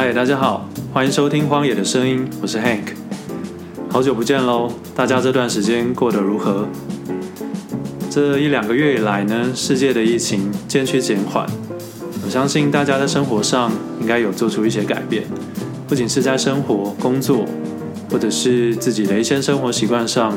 嗨，大家好，欢迎收听《荒野的声音》，我是 Hank。好久不见喽，大家这段时间过得如何？这一两个月以来呢，世界的疫情渐趋减缓，我相信大家在生活上应该有做出一些改变，不仅是在生活、工作，或者是自己的一些生活习惯上，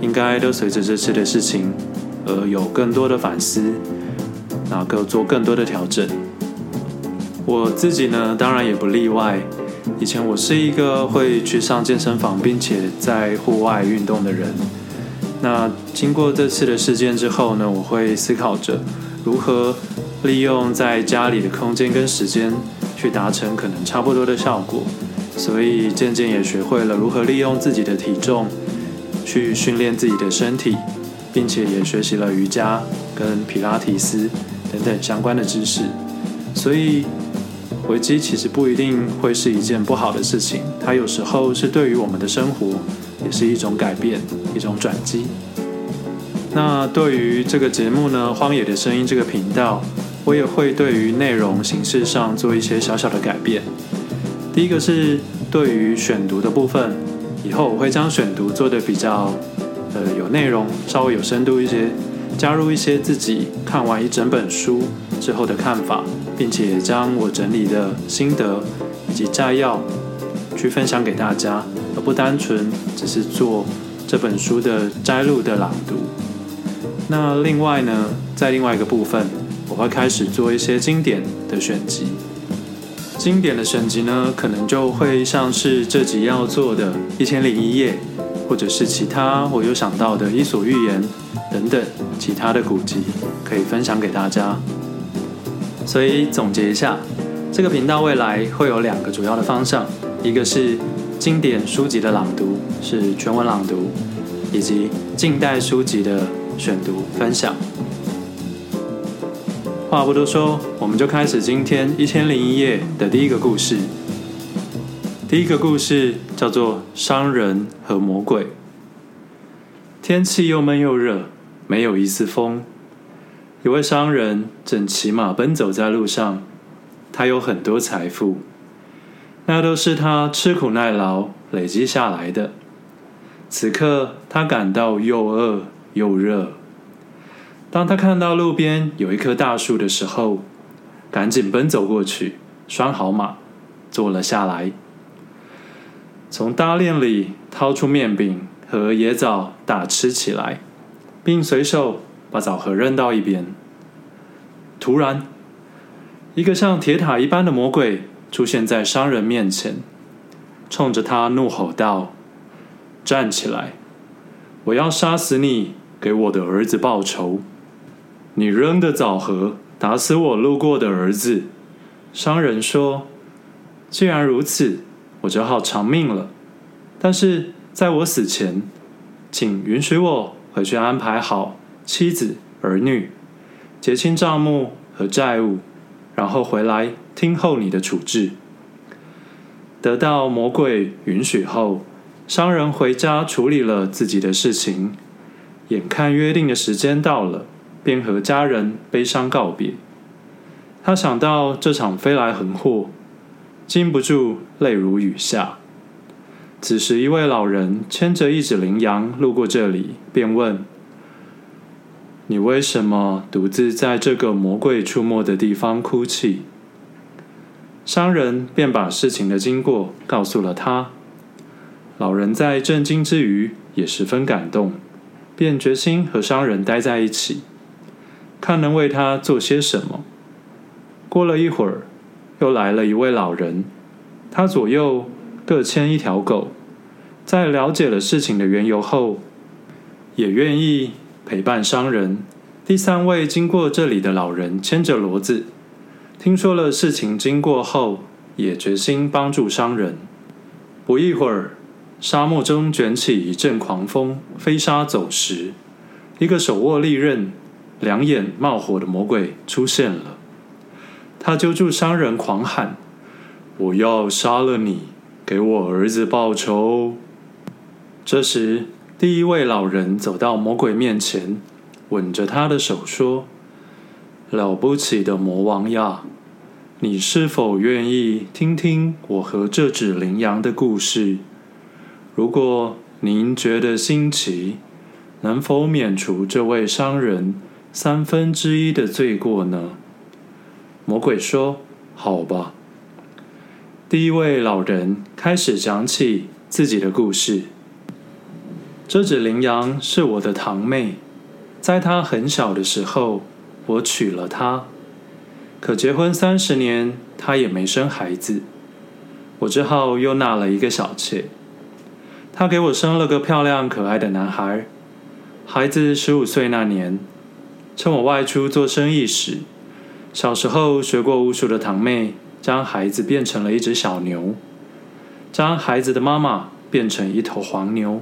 应该都随着这次的事情而有更多的反思，然后做更多的调整。我自己呢，当然也不例外。以前我是一个会去上健身房，并且在户外运动的人。那经过这次的事件之后呢，我会思考着如何利用在家里的空间跟时间，去达成可能差不多的效果。所以渐渐也学会了如何利用自己的体重去训练自己的身体，并且也学习了瑜伽跟皮拉提斯等等相关的知识。所以。危机其实不一定会是一件不好的事情，它有时候是对于我们的生活也是一种改变，一种转机。那对于这个节目呢，《荒野的声音》这个频道，我也会对于内容形式上做一些小小的改变。第一个是对于选读的部分，以后我会将选读做得比较呃有内容，稍微有深度一些，加入一些自己看完一整本书之后的看法。并且将我整理的心得以及摘要去分享给大家，而不单纯只是做这本书的摘录的朗读。那另外呢，在另外一个部分，我会开始做一些经典的选集。经典的选集呢，可能就会像是这集要做的《一千零一夜》，或者是其他我有想到的《伊索寓言》等等其他的古籍，可以分享给大家。所以总结一下，这个频道未来会有两个主要的方向，一个是经典书籍的朗读，是全文朗读，以及近代书籍的选读分享。话不多说，我们就开始今天一千零一夜的第一个故事。第一个故事叫做《商人和魔鬼》。天气又闷又热，没有一丝风。有位商人正骑马奔走在路上，他有很多财富，那都是他吃苦耐劳累积下来的。此刻他感到又饿又热。当他看到路边有一棵大树的时候，赶紧奔走过去，拴好马，坐了下来，从搭链里掏出面饼和椰枣大吃起来，并随手。把枣核扔到一边。突然，一个像铁塔一般的魔鬼出现在商人面前，冲着他怒吼道：“站起来！我要杀死你，给我的儿子报仇！你扔的枣核打死我路过的儿子。”商人说：“既然如此，我就好偿命了。但是在我死前，请允许我回去安排好。”妻子、儿女，结清账目和债务，然后回来听候你的处置。得到魔鬼允许后，商人回家处理了自己的事情。眼看约定的时间到了，便和家人悲伤告别。他想到这场飞来横祸，禁不住泪如雨下。此时，一位老人牵着一只羚羊路过这里，便问。你为什么独自在这个魔鬼出没的地方哭泣？商人便把事情的经过告诉了他。老人在震惊之余也十分感动，便决心和商人待在一起，看能为他做些什么。过了一会儿，又来了一位老人，他左右各牵一条狗，在了解了事情的缘由后，也愿意。陪伴商人，第三位经过这里的老人牵着骡子，听说了事情经过后，也决心帮助商人。不一会儿，沙漠中卷起一阵狂风，飞沙走石。一个手握利刃、两眼冒火的魔鬼出现了。他揪住商人，狂喊：“我要杀了你，给我儿子报仇！”这时，第一位老人走到魔鬼面前，吻着他的手说：“了不起的魔王呀，你是否愿意听听我和这只羚羊的故事？如果您觉得新奇，能否免除这位商人三分之一的罪过呢？魔鬼说：“好吧。”第一位老人开始讲起自己的故事。这只羚羊是我的堂妹，在她很小的时候，我娶了她。可结婚三十年，她也没生孩子，我只好又纳了一个小妾。她给我生了个漂亮可爱的男孩。孩子十五岁那年，趁我外出做生意时，小时候学过巫术的堂妹将孩子变成了一只小牛，将孩子的妈妈变成一头黄牛。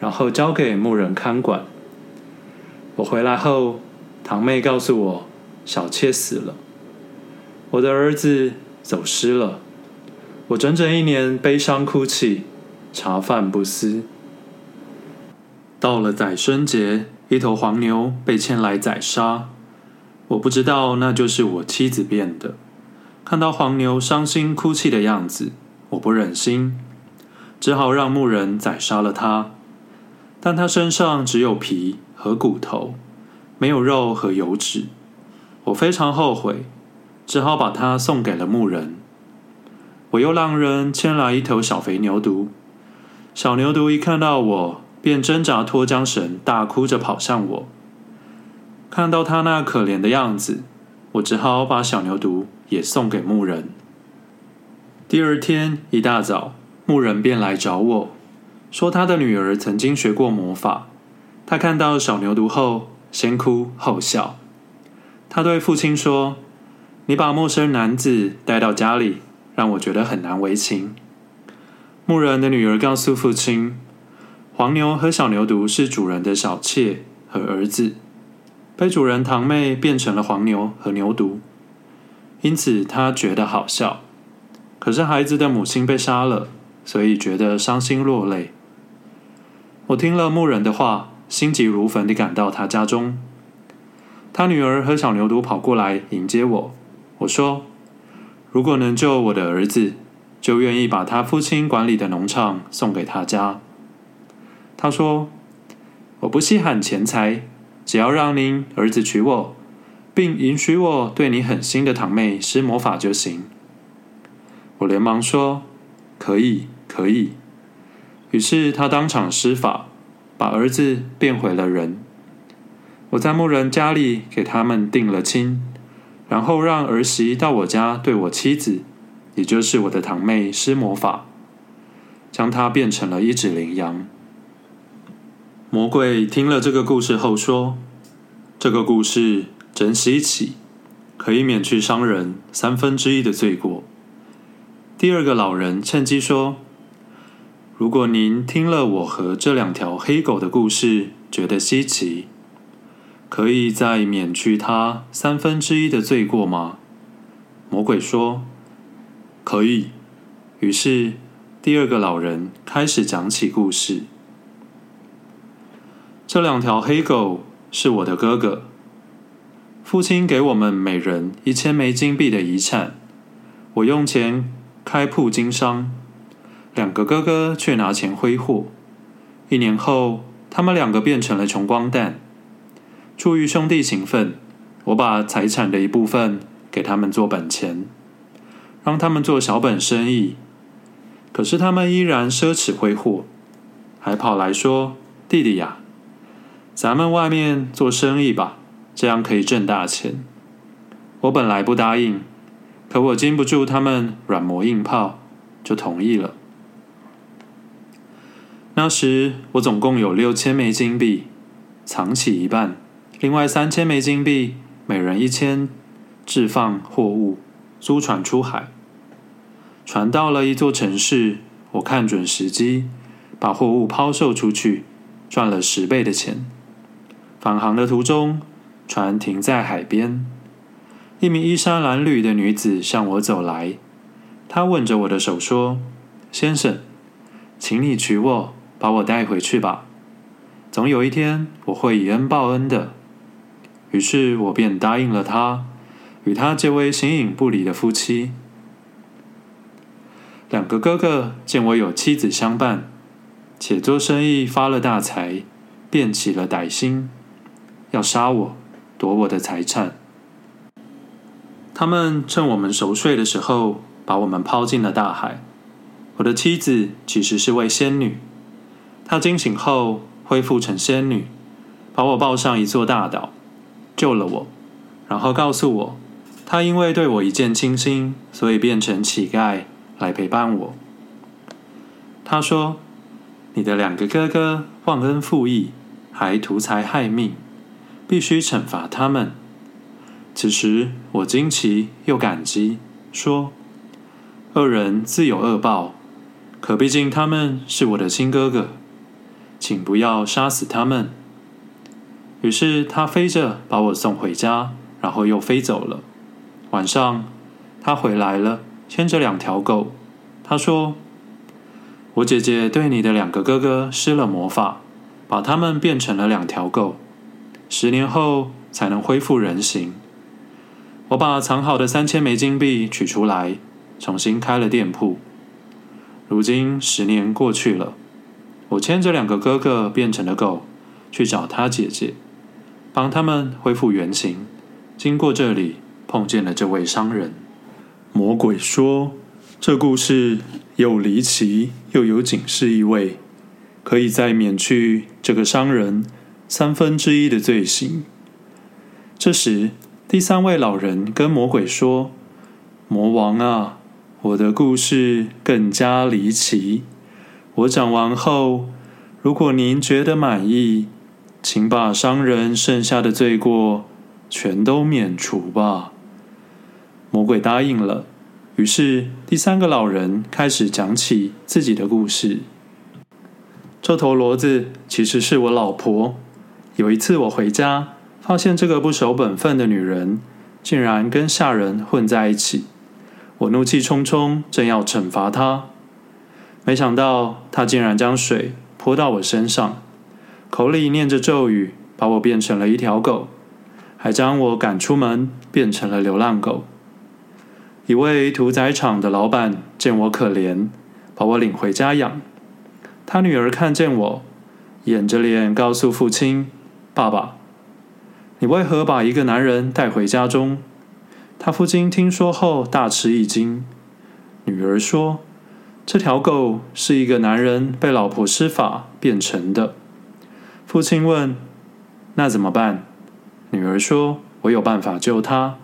然后交给牧人看管。我回来后，堂妹告诉我，小妾死了，我的儿子走失了。我整整一年悲伤哭泣，茶饭不思。到了宰牲节，一头黄牛被牵来宰杀。我不知道那就是我妻子变的。看到黄牛伤心哭泣的样子，我不忍心，只好让牧人宰杀了它。但他身上只有皮和骨头，没有肉和油脂。我非常后悔，只好把它送给了牧人。我又让人牵来一头小肥牛犊。小牛犊一看到我，便挣扎脱缰绳，大哭着跑向我。看到他那可怜的样子，我只好把小牛犊也送给牧人。第二天一大早，牧人便来找我。说他的女儿曾经学过魔法，他看到小牛犊后，先哭后笑。他对父亲说：“你把陌生男子带到家里，让我觉得很难为情。”牧人的女儿告诉父亲：“黄牛和小牛犊是主人的小妾和儿子，被主人堂妹变成了黄牛和牛犊，因此他觉得好笑。可是孩子的母亲被杀了，所以觉得伤心落泪。”我听了牧人的话，心急如焚地赶到他家中。他女儿和小牛犊跑过来迎接我。我说：“如果能救我的儿子，就愿意把他父亲管理的农场送给他家。”他说：“我不稀罕钱财，只要让您儿子娶我，并允许我对你狠心的堂妹施魔法就行。”我连忙说：“可以，可以。”于是他当场施法，把儿子变回了人。我在牧人家里给他们定了亲，然后让儿媳到我家对我妻子，也就是我的堂妹施魔法，将她变成了一只羚羊。魔鬼听了这个故事后说：“这个故事真稀奇，可以免去商人三分之一的罪过。”第二个老人趁机说。如果您听了我和这两条黑狗的故事，觉得稀奇，可以再免去他三分之一的罪过吗？魔鬼说：“可以。”于是第二个老人开始讲起故事。这两条黑狗是我的哥哥，父亲给我们每人一千枚金币的遗产，我用钱开铺经商。两个哥哥却拿钱挥霍。一年后，他们两个变成了穷光蛋。出于兄弟情分，我把财产的一部分给他们做本钱，让他们做小本生意。可是他们依然奢侈挥霍，还跑来说：“弟弟呀，咱们外面做生意吧，这样可以挣大钱。”我本来不答应，可我经不住他们软磨硬泡，就同意了。那时我总共有六千枚金币，藏起一半，另外三千枚金币，每人一千，置放货物，租船出海。船到了一座城市，我看准时机，把货物抛售出去，赚了十倍的钱。返航的途中，船停在海边，一名衣衫褴褛的女子向我走来，她吻着我的手说：“先生，请你娶我。”把我带回去吧，总有一天我会以恩报恩的。于是我便答应了他，与他结为形影不离的夫妻。两个哥哥见我有妻子相伴，且做生意发了大财，便起了歹心，要杀我，夺我的财产。他们趁我们熟睡的时候，把我们抛进了大海。我的妻子其实是位仙女，她惊醒后恢复成仙女，把我抱上一座大岛，救了我，然后告诉我，她因为对我一见倾心，所以变成乞丐来陪伴我。她说：“你的两个哥哥忘恩负义，还图财害命，必须惩罚他们。”此时我惊奇又感激，说：“恶人自有恶报。”可毕竟他们是我的亲哥哥，请不要杀死他们。于是他飞着把我送回家，然后又飞走了。晚上他回来了，牵着两条狗。他说：“我姐姐对你的两个哥哥施了魔法，把他们变成了两条狗，十年后才能恢复人形。”我把藏好的三千枚金币取出来，重新开了店铺。如今十年过去了，我牵着两个哥哥变成了狗，去找他姐姐，帮他们恢复原形。经过这里，碰见了这位商人。魔鬼说：“这故事又离奇又有警示意味，可以再免去这个商人三分之一的罪行。”这时，第三位老人跟魔鬼说：“魔王啊！”我的故事更加离奇。我讲完后，如果您觉得满意，请把商人剩下的罪过全都免除吧。魔鬼答应了。于是第三个老人开始讲起自己的故事。这头骡子其实是我老婆。有一次我回家，发现这个不守本分的女人竟然跟下人混在一起。我怒气冲冲，正要惩罚她，没想到他竟然将水泼到我身上，口里念着咒语，把我变成了一条狗，还将我赶出门，变成了流浪狗。一位屠宰场的老板见我可怜，把我领回家养。他女儿看见我，掩着脸告诉父亲：“爸爸，你为何把一个男人带回家中？”他父亲听说后大吃一惊。女儿说：“这条狗是一个男人被老婆施法变成的。”父亲问：“那怎么办？”女儿说：“我有办法救他。”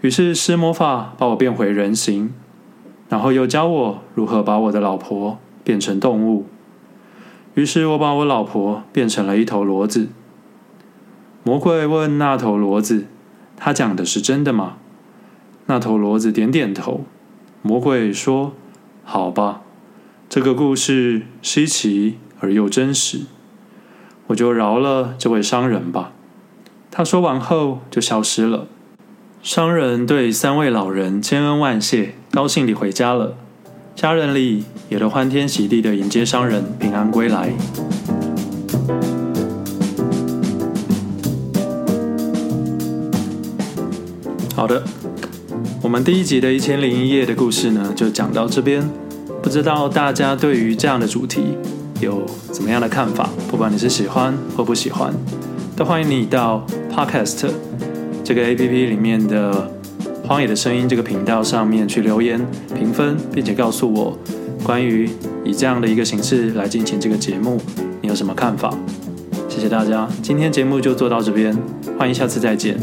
于是施魔法把我变回人形，然后又教我如何把我的老婆变成动物。于是我把我老婆变成了一头骡子。魔鬼问那头骡子。他讲的是真的吗？那头骡子点点头。魔鬼说：“好吧，这个故事稀奇而又真实，我就饶了这位商人吧。”他说完后就消失了。商人对三位老人千恩万谢，高兴地回家了。家人里也都欢天喜地地迎接商人平安归来。好的，我们第一集的《一千零一夜》的故事呢，就讲到这边。不知道大家对于这样的主题有怎么样的看法？不管你是喜欢或不喜欢，都欢迎你到 Podcast 这个 APP 里面的《荒野的声音》这个频道上面去留言评分，并且告诉我关于以这样的一个形式来进行这个节目，你有什么看法？谢谢大家，今天节目就做到这边，欢迎下次再见。